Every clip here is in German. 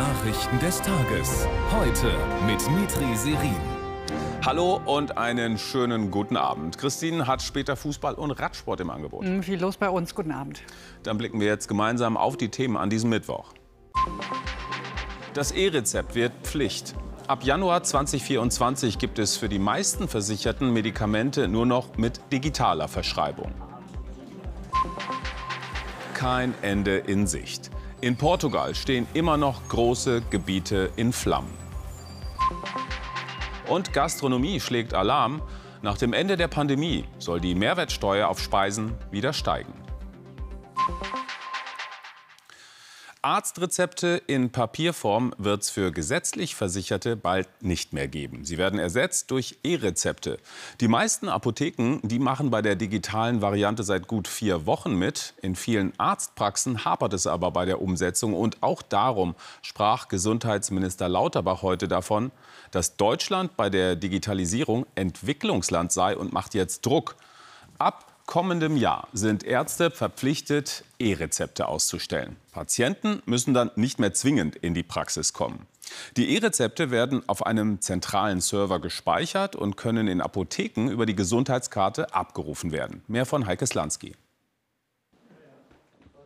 Nachrichten des Tages. Heute mit Mitri Serin. Hallo und einen schönen guten Abend. Christine hat später Fußball und Radsport im Angebot. Mhm, viel los bei uns. Guten Abend. Dann blicken wir jetzt gemeinsam auf die Themen an diesem Mittwoch. Das E-Rezept wird Pflicht. Ab Januar 2024 gibt es für die meisten Versicherten Medikamente nur noch mit digitaler Verschreibung. Kein Ende in Sicht. In Portugal stehen immer noch große Gebiete in Flammen. Und Gastronomie schlägt Alarm. Nach dem Ende der Pandemie soll die Mehrwertsteuer auf Speisen wieder steigen. Arztrezepte in Papierform wird es für gesetzlich Versicherte bald nicht mehr geben. Sie werden ersetzt durch E-Rezepte. Die meisten Apotheken, die machen bei der digitalen Variante seit gut vier Wochen mit. In vielen Arztpraxen hapert es aber bei der Umsetzung. Und auch darum sprach Gesundheitsminister Lauterbach heute davon, dass Deutschland bei der Digitalisierung Entwicklungsland sei und macht jetzt Druck. Ab kommendem Jahr sind Ärzte verpflichtet, E-Rezepte auszustellen. Patienten müssen dann nicht mehr zwingend in die Praxis kommen. Die E-Rezepte werden auf einem zentralen Server gespeichert und können in Apotheken über die Gesundheitskarte abgerufen werden. Mehr von Heike Slansky.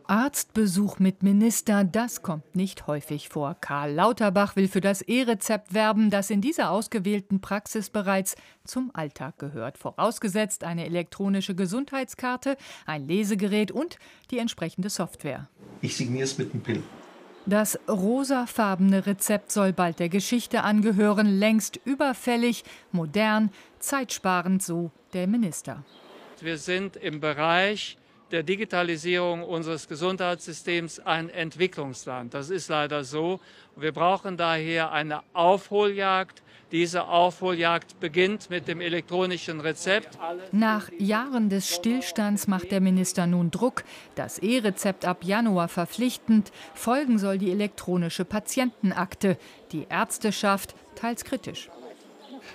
Arztbesuch mit Minister, das kommt nicht häufig vor. Karl Lauterbach will für das E-Rezept werben, das in dieser ausgewählten Praxis bereits zum Alltag gehört. Vorausgesetzt eine elektronische Gesundheitskarte, ein Lesegerät und die entsprechende Software. Ich signiere es mit einem Pin. Das rosafarbene Rezept soll bald der Geschichte angehören, längst überfällig, modern, zeitsparend, so der Minister. Wir sind im Bereich der Digitalisierung unseres Gesundheitssystems ein Entwicklungsland. Das ist leider so. Wir brauchen daher eine Aufholjagd. Diese Aufholjagd beginnt mit dem elektronischen Rezept. Nach Jahren des Stillstands macht der Minister nun Druck. Das E-Rezept ab Januar verpflichtend. Folgen soll die elektronische Patientenakte. Die Ärzteschaft teils kritisch.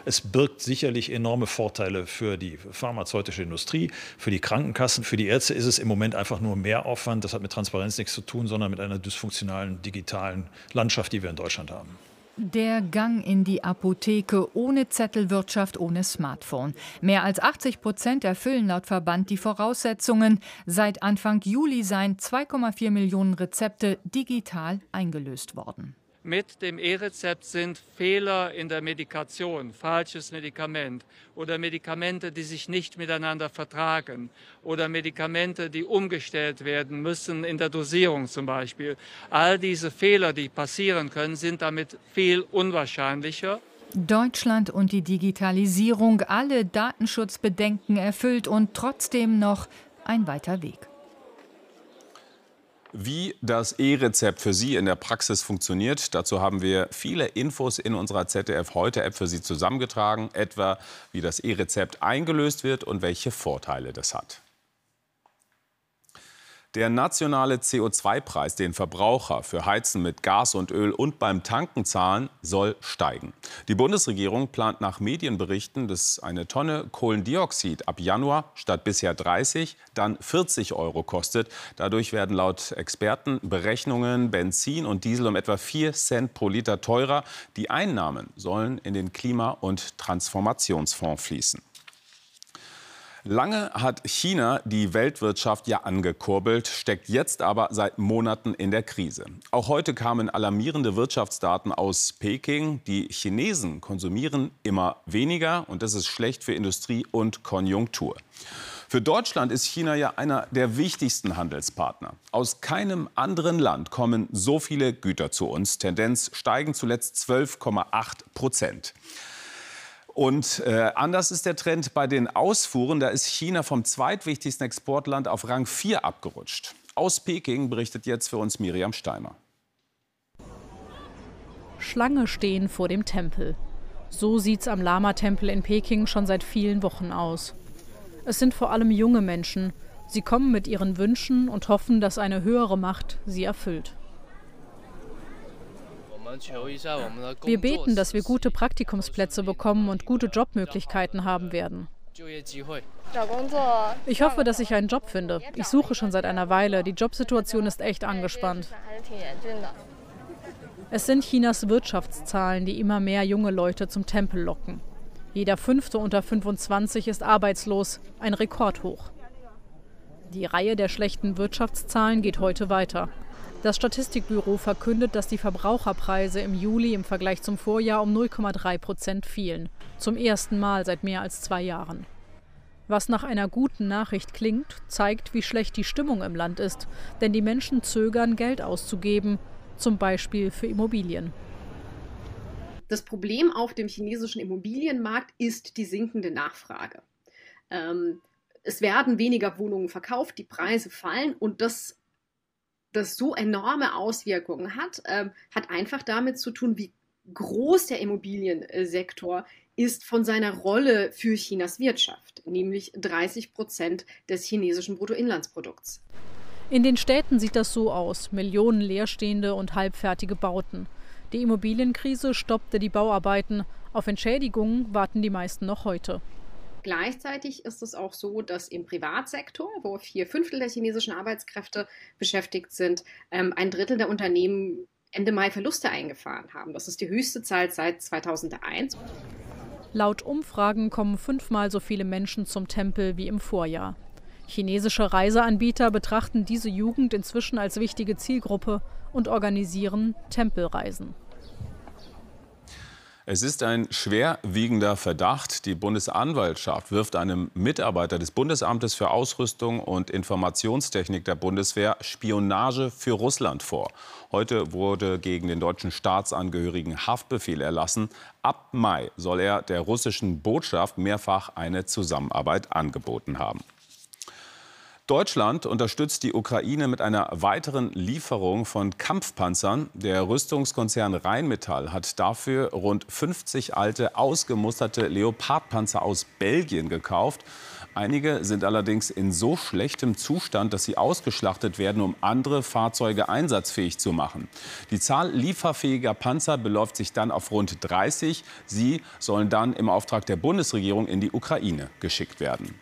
Es birgt sicherlich enorme Vorteile für die pharmazeutische Industrie, für die Krankenkassen. Für die Ärzte ist es im Moment einfach nur mehr Aufwand. Das hat mit Transparenz nichts zu tun, sondern mit einer dysfunktionalen digitalen Landschaft, die wir in Deutschland haben. Der Gang in die Apotheke ohne Zettelwirtschaft, ohne Smartphone. Mehr als 80 Prozent erfüllen laut Verband die Voraussetzungen. Seit Anfang Juli seien 2,4 Millionen Rezepte digital eingelöst worden. Mit dem E-Rezept sind Fehler in der Medikation, falsches Medikament oder Medikamente, die sich nicht miteinander vertragen oder Medikamente, die umgestellt werden müssen in der Dosierung zum Beispiel. All diese Fehler, die passieren können, sind damit viel unwahrscheinlicher. Deutschland und die Digitalisierung, alle Datenschutzbedenken erfüllt und trotzdem noch ein weiter Weg. Wie das E-Rezept für Sie in der Praxis funktioniert, dazu haben wir viele Infos in unserer ZDF Heute App für Sie zusammengetragen, etwa wie das E-Rezept eingelöst wird und welche Vorteile das hat. Der nationale CO2-Preis, den Verbraucher für Heizen mit Gas und Öl und beim Tanken zahlen, soll steigen. Die Bundesregierung plant nach Medienberichten, dass eine Tonne Kohlendioxid ab Januar statt bisher 30 dann 40 Euro kostet. Dadurch werden laut Experten Berechnungen Benzin und Diesel um etwa 4 Cent pro Liter teurer. Die Einnahmen sollen in den Klima- und Transformationsfonds fließen. Lange hat China die Weltwirtschaft ja angekurbelt, steckt jetzt aber seit Monaten in der Krise. Auch heute kamen alarmierende Wirtschaftsdaten aus Peking. Die Chinesen konsumieren immer weniger und das ist schlecht für Industrie und Konjunktur. Für Deutschland ist China ja einer der wichtigsten Handelspartner. Aus keinem anderen Land kommen so viele Güter zu uns. Tendenz steigen zuletzt 12,8 Prozent. Und äh, anders ist der Trend bei den Ausfuhren. Da ist China vom zweitwichtigsten Exportland auf Rang 4 abgerutscht. Aus Peking berichtet jetzt für uns Miriam Steimer. Schlange stehen vor dem Tempel. So sieht's am Lama-Tempel in Peking schon seit vielen Wochen aus. Es sind vor allem junge Menschen. Sie kommen mit ihren Wünschen und hoffen, dass eine höhere Macht sie erfüllt. Wir beten, dass wir gute Praktikumsplätze bekommen und gute Jobmöglichkeiten haben werden. Ich hoffe, dass ich einen Job finde. Ich suche schon seit einer Weile. Die Jobsituation ist echt angespannt. Es sind Chinas Wirtschaftszahlen, die immer mehr junge Leute zum Tempel locken. Jeder fünfte unter 25 ist arbeitslos, ein Rekordhoch. Die Reihe der schlechten Wirtschaftszahlen geht heute weiter. Das Statistikbüro verkündet, dass die Verbraucherpreise im Juli im Vergleich zum Vorjahr um 0,3 Prozent fielen. Zum ersten Mal seit mehr als zwei Jahren. Was nach einer guten Nachricht klingt, zeigt, wie schlecht die Stimmung im Land ist. Denn die Menschen zögern, Geld auszugeben, zum Beispiel für Immobilien. Das Problem auf dem chinesischen Immobilienmarkt ist die sinkende Nachfrage. Ähm, es werden weniger Wohnungen verkauft, die Preise fallen und das, das so enorme Auswirkungen hat, ähm, hat einfach damit zu tun, wie groß der Immobiliensektor ist von seiner Rolle für Chinas Wirtschaft, nämlich 30 Prozent des chinesischen Bruttoinlandsprodukts. In den Städten sieht das so aus: Millionen leerstehende und halbfertige Bauten. Die Immobilienkrise stoppte die Bauarbeiten. Auf Entschädigungen warten die meisten noch heute. Gleichzeitig ist es auch so, dass im Privatsektor, wo vier Fünftel der chinesischen Arbeitskräfte beschäftigt sind, ähm, ein Drittel der Unternehmen Ende Mai Verluste eingefahren haben. Das ist die höchste Zahl seit 2001. Laut Umfragen kommen fünfmal so viele Menschen zum Tempel wie im Vorjahr. Chinesische Reiseanbieter betrachten diese Jugend inzwischen als wichtige Zielgruppe und organisieren Tempelreisen. Es ist ein schwerwiegender Verdacht. Die Bundesanwaltschaft wirft einem Mitarbeiter des Bundesamtes für Ausrüstung und Informationstechnik der Bundeswehr Spionage für Russland vor. Heute wurde gegen den deutschen Staatsangehörigen Haftbefehl erlassen. Ab Mai soll er der russischen Botschaft mehrfach eine Zusammenarbeit angeboten haben. Deutschland unterstützt die Ukraine mit einer weiteren Lieferung von Kampfpanzern. Der Rüstungskonzern Rheinmetall hat dafür rund 50 alte, ausgemusterte Leopardpanzer aus Belgien gekauft. Einige sind allerdings in so schlechtem Zustand, dass sie ausgeschlachtet werden, um andere Fahrzeuge einsatzfähig zu machen. Die Zahl lieferfähiger Panzer beläuft sich dann auf rund 30. Sie sollen dann im Auftrag der Bundesregierung in die Ukraine geschickt werden.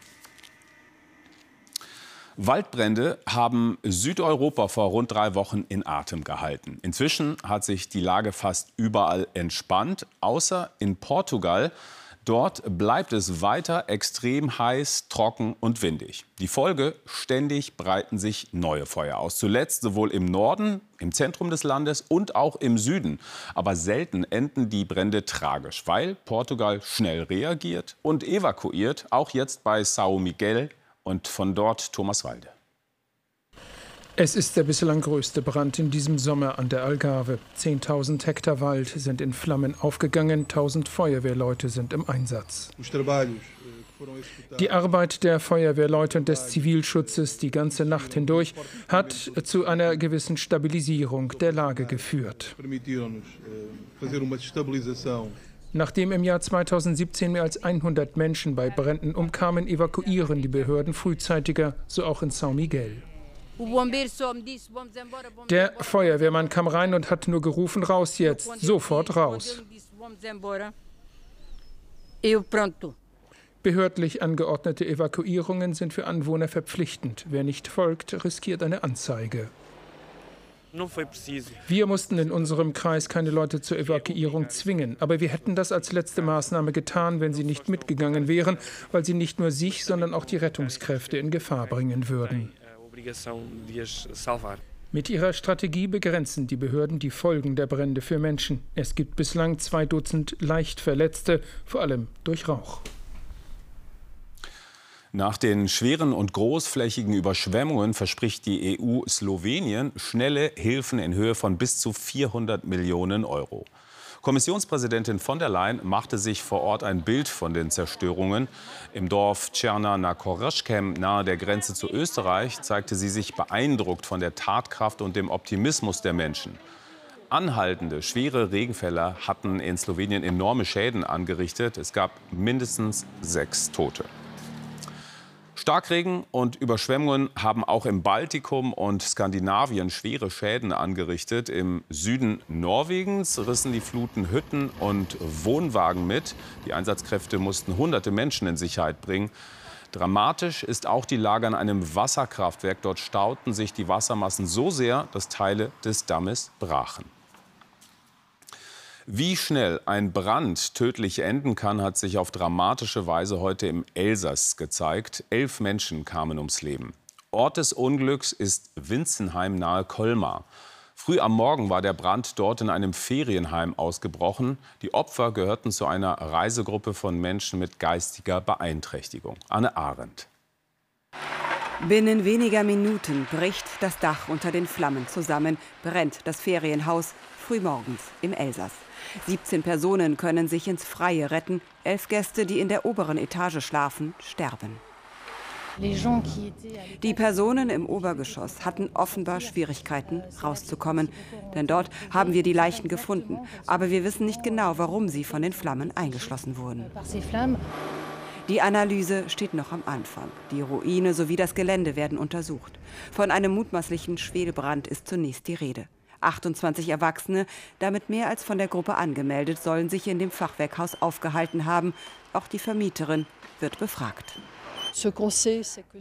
Waldbrände haben Südeuropa vor rund drei Wochen in Atem gehalten. Inzwischen hat sich die Lage fast überall entspannt, außer in Portugal. Dort bleibt es weiter extrem heiß, trocken und windig. Die Folge, ständig breiten sich neue Feuer aus. Zuletzt sowohl im Norden, im Zentrum des Landes und auch im Süden. Aber selten enden die Brände tragisch, weil Portugal schnell reagiert und evakuiert, auch jetzt bei São Miguel und von dort Thomas Walde. Es ist der bislang größte Brand in diesem Sommer an der Algarve. 10.000 Hektar Wald sind in Flammen aufgegangen, 1.000 Feuerwehrleute sind im Einsatz. Die Arbeit der Feuerwehrleute und des Zivilschutzes die ganze Nacht hindurch hat zu einer gewissen Stabilisierung der Lage geführt. Nachdem im Jahr 2017 mehr als 100 Menschen bei Bränden umkamen, evakuieren die Behörden frühzeitiger, so auch in São Miguel. Der Feuerwehrmann kam rein und hat nur gerufen, raus jetzt, sofort raus. Behördlich angeordnete Evakuierungen sind für Anwohner verpflichtend. Wer nicht folgt, riskiert eine Anzeige. Wir mussten in unserem Kreis keine Leute zur Evakuierung zwingen, aber wir hätten das als letzte Maßnahme getan, wenn sie nicht mitgegangen wären, weil sie nicht nur sich, sondern auch die Rettungskräfte in Gefahr bringen würden. Mit ihrer Strategie begrenzen die Behörden die Folgen der Brände für Menschen. Es gibt bislang zwei Dutzend leicht Verletzte, vor allem durch Rauch. Nach den schweren und großflächigen Überschwemmungen verspricht die EU Slowenien schnelle Hilfen in Höhe von bis zu 400 Millionen Euro. Kommissionspräsidentin von der Leyen machte sich vor Ort ein Bild von den Zerstörungen. Im Dorf Czerna na Koroschkem nahe der Grenze zu Österreich zeigte sie sich beeindruckt von der Tatkraft und dem Optimismus der Menschen. Anhaltende, schwere Regenfälle hatten in Slowenien enorme Schäden angerichtet. Es gab mindestens sechs Tote. Starkregen und Überschwemmungen haben auch im Baltikum und Skandinavien schwere Schäden angerichtet. Im Süden Norwegens rissen die Fluten Hütten und Wohnwagen mit. Die Einsatzkräfte mussten hunderte Menschen in Sicherheit bringen. Dramatisch ist auch die Lage an einem Wasserkraftwerk. Dort stauten sich die Wassermassen so sehr, dass Teile des Dammes brachen. Wie schnell ein Brand tödlich enden kann, hat sich auf dramatische Weise heute im Elsass gezeigt. Elf Menschen kamen ums Leben. Ort des Unglücks ist Winzenheim nahe Colmar. Früh am Morgen war der Brand dort in einem Ferienheim ausgebrochen. Die Opfer gehörten zu einer Reisegruppe von Menschen mit geistiger Beeinträchtigung. Anne Arendt. Binnen weniger Minuten bricht das Dach unter den Flammen zusammen, brennt das Ferienhaus frühmorgens im Elsass. 17 Personen können sich ins Freie retten, elf Gäste, die in der oberen Etage schlafen, sterben. Die Personen im Obergeschoss hatten offenbar Schwierigkeiten, rauszukommen. Denn dort haben wir die Leichen gefunden. Aber wir wissen nicht genau, warum sie von den Flammen eingeschlossen wurden. Die Analyse steht noch am Anfang. Die Ruine sowie das Gelände werden untersucht. Von einem mutmaßlichen Schwelbrand ist zunächst die Rede. 28 Erwachsene, damit mehr als von der Gruppe angemeldet, sollen sich in dem Fachwerkhaus aufgehalten haben. Auch die Vermieterin wird befragt.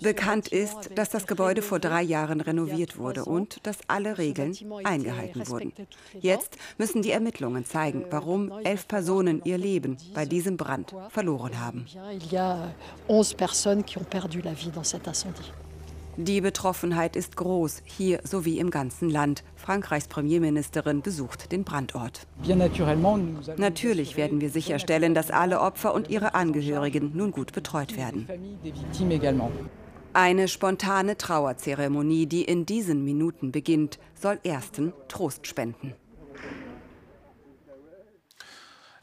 Bekannt ist, dass das Gebäude vor drei Jahren renoviert wurde und dass alle Regeln eingehalten wurden. Jetzt müssen die Ermittlungen zeigen, warum elf Personen ihr Leben bei diesem Brand verloren haben. Die Betroffenheit ist groß, hier sowie im ganzen Land. Frankreichs Premierministerin besucht den Brandort. Natürlich werden wir sicherstellen, dass alle Opfer und ihre Angehörigen nun gut betreut werden. Eine spontane Trauerzeremonie, die in diesen Minuten beginnt, soll ersten Trost spenden.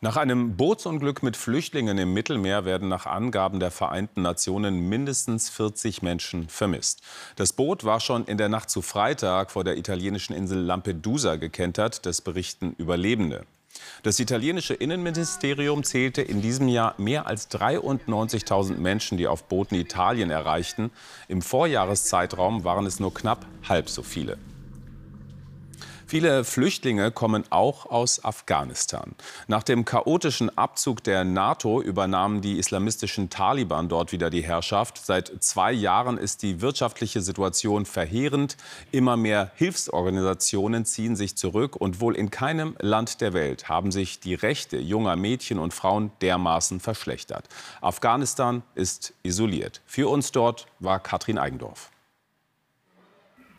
Nach einem Bootsunglück mit Flüchtlingen im Mittelmeer werden nach Angaben der Vereinten Nationen mindestens 40 Menschen vermisst. Das Boot war schon in der Nacht zu Freitag vor der italienischen Insel Lampedusa gekentert, das berichten Überlebende. Das italienische Innenministerium zählte in diesem Jahr mehr als 93.000 Menschen, die auf Booten Italien erreichten. Im Vorjahreszeitraum waren es nur knapp halb so viele. Viele Flüchtlinge kommen auch aus Afghanistan. Nach dem chaotischen Abzug der NATO übernahmen die islamistischen Taliban dort wieder die Herrschaft. Seit zwei Jahren ist die wirtschaftliche Situation verheerend. Immer mehr Hilfsorganisationen ziehen sich zurück und wohl in keinem Land der Welt haben sich die Rechte junger Mädchen und Frauen dermaßen verschlechtert. Afghanistan ist isoliert. Für uns dort war Katrin Eigendorf.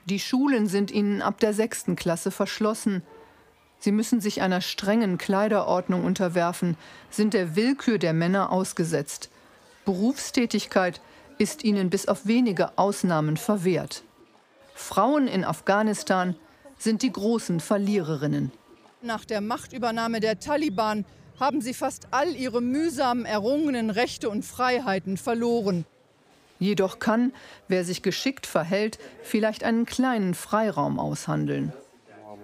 Die Schulen sind ihnen ab der sechsten Klasse verschlossen. Sie müssen sich einer strengen Kleiderordnung unterwerfen, sind der Willkür der Männer ausgesetzt. Berufstätigkeit ist ihnen bis auf wenige Ausnahmen verwehrt. Frauen in Afghanistan sind die großen Verliererinnen. Nach der Machtübernahme der Taliban haben sie fast all ihre mühsam errungenen Rechte und Freiheiten verloren. Jedoch kann, wer sich geschickt verhält, vielleicht einen kleinen Freiraum aushandeln.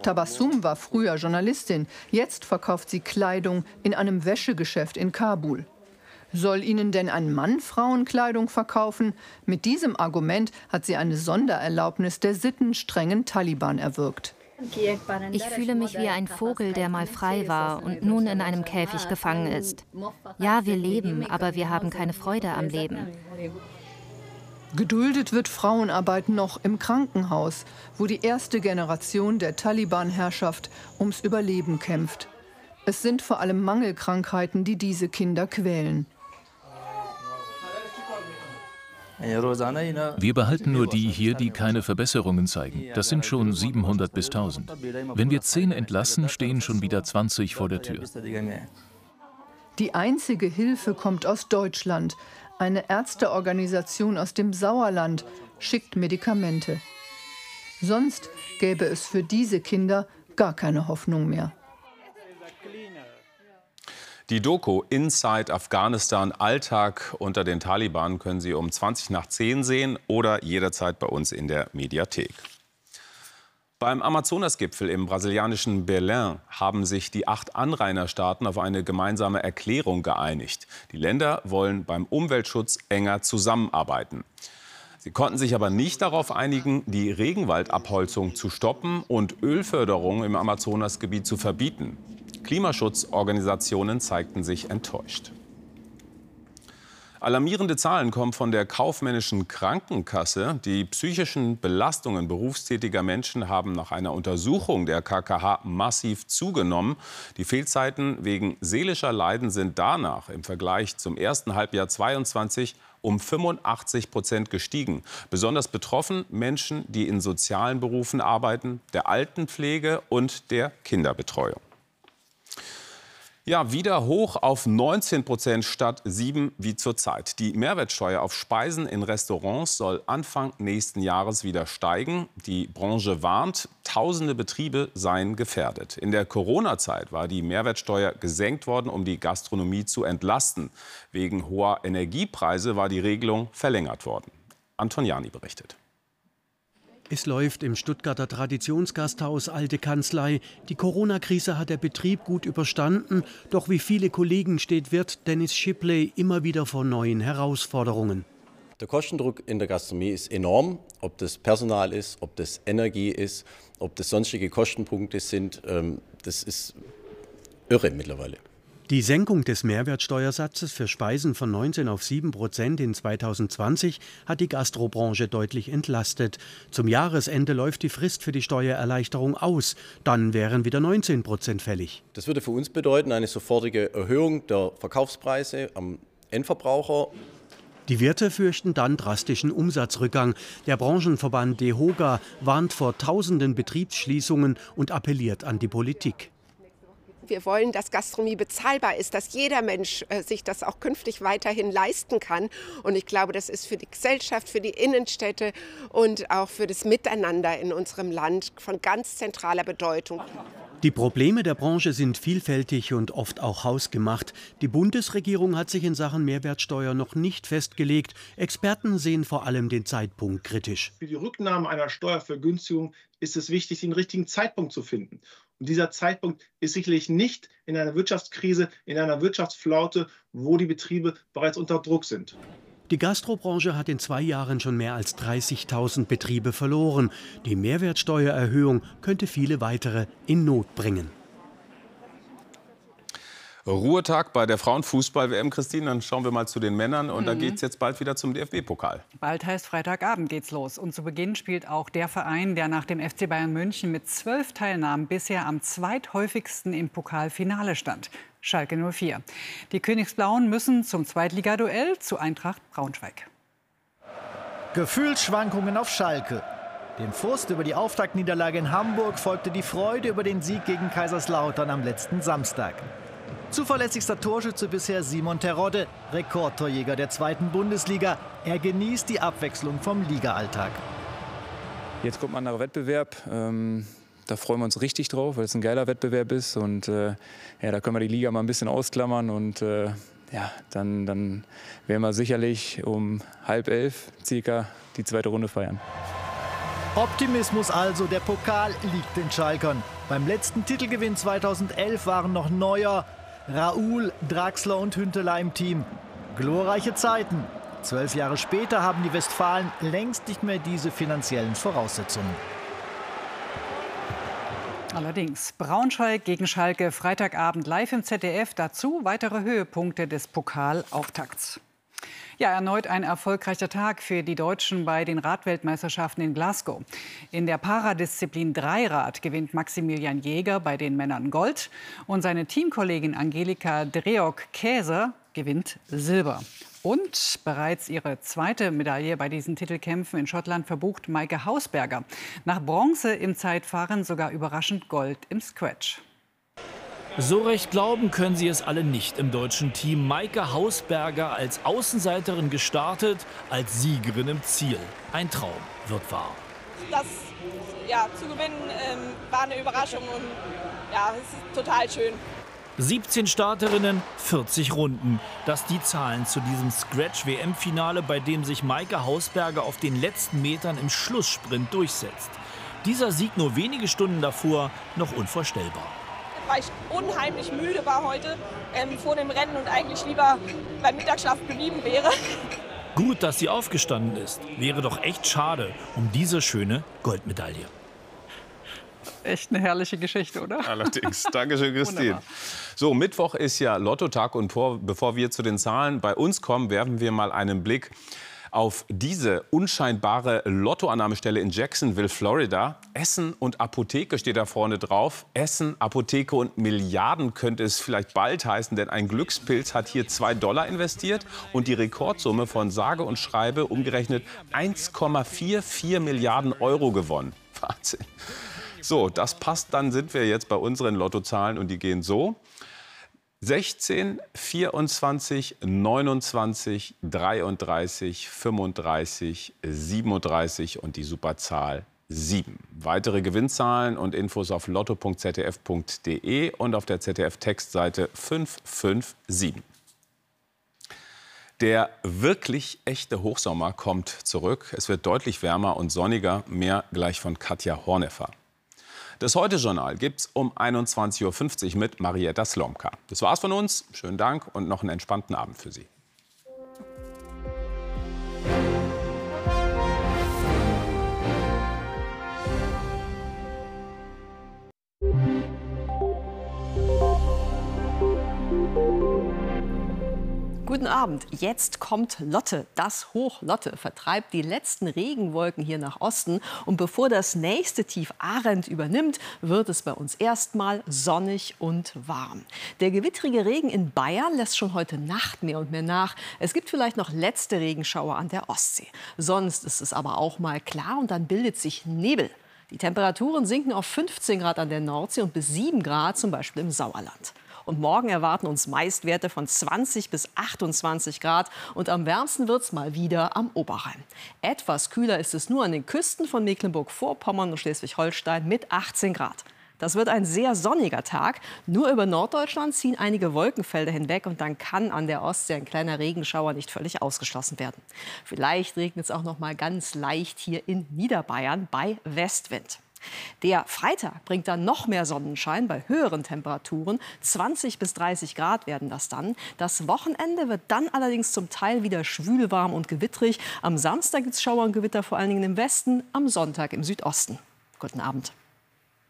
Tabassum war früher Journalistin, jetzt verkauft sie Kleidung in einem Wäschegeschäft in Kabul. Soll ihnen denn ein Mann Frauenkleidung verkaufen? Mit diesem Argument hat sie eine Sondererlaubnis der sittenstrengen Taliban erwirkt. Ich fühle mich wie ein Vogel, der mal frei war und nun in einem Käfig gefangen ist. Ja, wir leben, aber wir haben keine Freude am Leben. Geduldet wird Frauenarbeit noch im Krankenhaus, wo die erste Generation der Taliban-Herrschaft ums Überleben kämpft. Es sind vor allem Mangelkrankheiten, die diese Kinder quälen. Wir behalten nur die hier, die keine Verbesserungen zeigen. Das sind schon 700 bis 1000. Wenn wir 10 entlassen, stehen schon wieder 20 vor der Tür. Die einzige Hilfe kommt aus Deutschland. Eine Ärzteorganisation aus dem Sauerland schickt Medikamente. Sonst gäbe es für diese Kinder gar keine Hoffnung mehr. Die Doku Inside Afghanistan Alltag unter den Taliban können Sie um 20 nach 10 sehen oder jederzeit bei uns in der Mediathek. Beim Amazonasgipfel im brasilianischen Belém haben sich die acht Anrainerstaaten auf eine gemeinsame Erklärung geeinigt. Die Länder wollen beim Umweltschutz enger zusammenarbeiten. Sie konnten sich aber nicht darauf einigen, die Regenwaldabholzung zu stoppen und Ölförderung im Amazonasgebiet zu verbieten. Klimaschutzorganisationen zeigten sich enttäuscht. Alarmierende Zahlen kommen von der kaufmännischen Krankenkasse. Die psychischen Belastungen berufstätiger Menschen haben nach einer Untersuchung der KKH massiv zugenommen. Die Fehlzeiten wegen seelischer Leiden sind danach im Vergleich zum ersten Halbjahr 22 um 85 Prozent gestiegen. Besonders betroffen Menschen, die in sozialen Berufen arbeiten, der Altenpflege und der Kinderbetreuung. Ja, wieder hoch auf 19 Prozent statt 7 wie zurzeit. Die Mehrwertsteuer auf Speisen in Restaurants soll Anfang nächsten Jahres wieder steigen. Die Branche warnt, tausende Betriebe seien gefährdet. In der Corona-Zeit war die Mehrwertsteuer gesenkt worden, um die Gastronomie zu entlasten. Wegen hoher Energiepreise war die Regelung verlängert worden. Anton Jani berichtet. Es läuft im Stuttgarter Traditionsgasthaus Alte Kanzlei. Die Corona-Krise hat der Betrieb gut überstanden. Doch wie viele Kollegen steht Wirt Dennis Shipley immer wieder vor neuen Herausforderungen. Der Kostendruck in der Gastronomie ist enorm. Ob das Personal ist, ob das Energie ist, ob das sonstige Kostenpunkte sind, ähm, das ist irre mittlerweile. Die Senkung des Mehrwertsteuersatzes für Speisen von 19 auf 7 Prozent in 2020 hat die Gastrobranche deutlich entlastet. Zum Jahresende läuft die Frist für die Steuererleichterung aus. Dann wären wieder 19 Prozent fällig. Das würde für uns bedeuten eine sofortige Erhöhung der Verkaufspreise am Endverbraucher. Die Wirte fürchten dann drastischen Umsatzrückgang. Der Branchenverband DEHOGA warnt vor tausenden Betriebsschließungen und appelliert an die Politik. Wir wollen, dass Gastronomie bezahlbar ist, dass jeder Mensch äh, sich das auch künftig weiterhin leisten kann. Und ich glaube, das ist für die Gesellschaft, für die Innenstädte und auch für das Miteinander in unserem Land von ganz zentraler Bedeutung. Die Probleme der Branche sind vielfältig und oft auch hausgemacht. Die Bundesregierung hat sich in Sachen Mehrwertsteuer noch nicht festgelegt. Experten sehen vor allem den Zeitpunkt kritisch. Für die Rücknahme einer Steuervergünstigung ist es wichtig, den richtigen Zeitpunkt zu finden. Und dieser Zeitpunkt ist sicherlich nicht in einer Wirtschaftskrise, in einer Wirtschaftsflaute, wo die Betriebe bereits unter Druck sind. Die Gastrobranche hat in zwei Jahren schon mehr als 30.000 Betriebe verloren. Die Mehrwertsteuererhöhung könnte viele weitere in Not bringen. Ruhetag bei der Frauenfußball-WM, Christine. Dann schauen wir mal zu den Männern. Und mhm. da geht es jetzt bald wieder zum DFB-Pokal. Bald heißt Freitagabend geht's los. Und zu Beginn spielt auch der Verein, der nach dem FC Bayern München mit zwölf Teilnahmen bisher am zweithäufigsten im Pokalfinale stand. Schalke 04. Die Königsblauen müssen zum Zweitligaduell zu Eintracht Braunschweig. Gefühlsschwankungen auf Schalke. Dem Frust über die Auftaktniederlage in Hamburg folgte die Freude über den Sieg gegen Kaiserslautern am letzten Samstag. Zuverlässigster Torschütze bisher Simon Terodde, Rekordtorjäger der zweiten Bundesliga. Er genießt die Abwechslung vom Ligaalltag. Jetzt kommt ein anderer Wettbewerb. Ähm, da freuen wir uns richtig drauf, weil es ein geiler Wettbewerb ist. Und äh, ja, da können wir die Liga mal ein bisschen ausklammern. Und äh, ja, dann, dann werden wir sicherlich um halb elf circa die zweite Runde feiern. Optimismus also, der Pokal liegt den Schalkern. Beim letzten Titelgewinn 2011 waren noch Neuer, Raoul, Draxler und Hünteler im Team. Glorreiche Zeiten. Zwölf Jahre später haben die Westfalen längst nicht mehr diese finanziellen Voraussetzungen. Allerdings Braunschweig gegen Schalke Freitagabend live im ZDF. Dazu weitere Höhepunkte des Pokalauftakts. Ja, erneut ein erfolgreicher Tag für die Deutschen bei den Radweltmeisterschaften in Glasgow. In der Paradisziplin Dreirad gewinnt Maximilian Jäger bei den Männern Gold und seine Teamkollegin Angelika Dreok-Käser gewinnt Silber. Und bereits ihre zweite Medaille bei diesen Titelkämpfen in Schottland verbucht Maike Hausberger. Nach Bronze im Zeitfahren sogar überraschend Gold im Scratch. So recht glauben können sie es alle nicht im deutschen Team. Maike Hausberger als Außenseiterin gestartet, als Siegerin im Ziel. Ein Traum wird wahr. Das ja, zu gewinnen ähm, war eine Überraschung und ja, es ist total schön. 17 Starterinnen, 40 Runden. Das die Zahlen zu diesem Scratch-WM-Finale, bei dem sich Maike Hausberger auf den letzten Metern im Schlusssprint durchsetzt. Dieser Sieg nur wenige Stunden davor noch unvorstellbar weil ich unheimlich müde war heute ähm, vor dem Rennen und eigentlich lieber beim Mittagsschlaf geblieben wäre. Gut, dass sie aufgestanden ist. Wäre doch echt schade um diese schöne Goldmedaille. Echt eine herrliche Geschichte, oder? Allerdings. Dankeschön, Christine. So, Mittwoch ist ja Lottotag und bevor wir zu den Zahlen bei uns kommen, werfen wir mal einen Blick auf diese unscheinbare Lottoannahmestelle in Jacksonville, Florida. Essen und Apotheke steht da vorne drauf. Essen, Apotheke und Milliarden könnte es vielleicht bald heißen, denn ein Glückspilz hat hier zwei Dollar investiert und die Rekordsumme von sage und schreibe umgerechnet 1,44 Milliarden Euro gewonnen. Wahnsinn. So, das passt, dann sind wir jetzt bei unseren Lottozahlen und die gehen so. 16, 24, 29, 33, 35, 37 und die Superzahl 7. Weitere Gewinnzahlen und Infos auf lotto.zdf.de und auf der ZDF-Textseite 557. Der wirklich echte Hochsommer kommt zurück. Es wird deutlich wärmer und sonniger. Mehr gleich von Katja Horneffer. Das Heute-Journal gibt es um 21.50 Uhr mit Marietta Slomka. Das war's von uns. Schönen Dank und noch einen entspannten Abend für Sie. Guten Abend. Jetzt kommt Lotte. Das Hoch Lotte vertreibt die letzten Regenwolken hier nach Osten. Und bevor das nächste Tief Arendt übernimmt, wird es bei uns erstmal sonnig und warm. Der gewittrige Regen in Bayern lässt schon heute Nacht mehr und mehr nach. Es gibt vielleicht noch letzte Regenschauer an der Ostsee. Sonst ist es aber auch mal klar und dann bildet sich Nebel. Die Temperaturen sinken auf 15 Grad an der Nordsee und bis 7 Grad zum Beispiel im Sauerland. Und morgen erwarten uns meist Werte von 20 bis 28 Grad. Und am wärmsten wird es mal wieder am Oberrhein. Etwas kühler ist es nur an den Küsten von Mecklenburg-Vorpommern und Schleswig-Holstein mit 18 Grad. Das wird ein sehr sonniger Tag. Nur über Norddeutschland ziehen einige Wolkenfelder hinweg und dann kann an der Ostsee ein kleiner Regenschauer nicht völlig ausgeschlossen werden. Vielleicht regnet es auch noch mal ganz leicht hier in Niederbayern bei Westwind. Der Freitag bringt dann noch mehr Sonnenschein bei höheren Temperaturen. 20 bis 30 Grad werden das dann. Das Wochenende wird dann allerdings zum Teil wieder schwül, warm und gewittrig. Am Samstag gibt es Schauer und Gewitter vor allen Dingen im Westen, am Sonntag im Südosten. Guten Abend.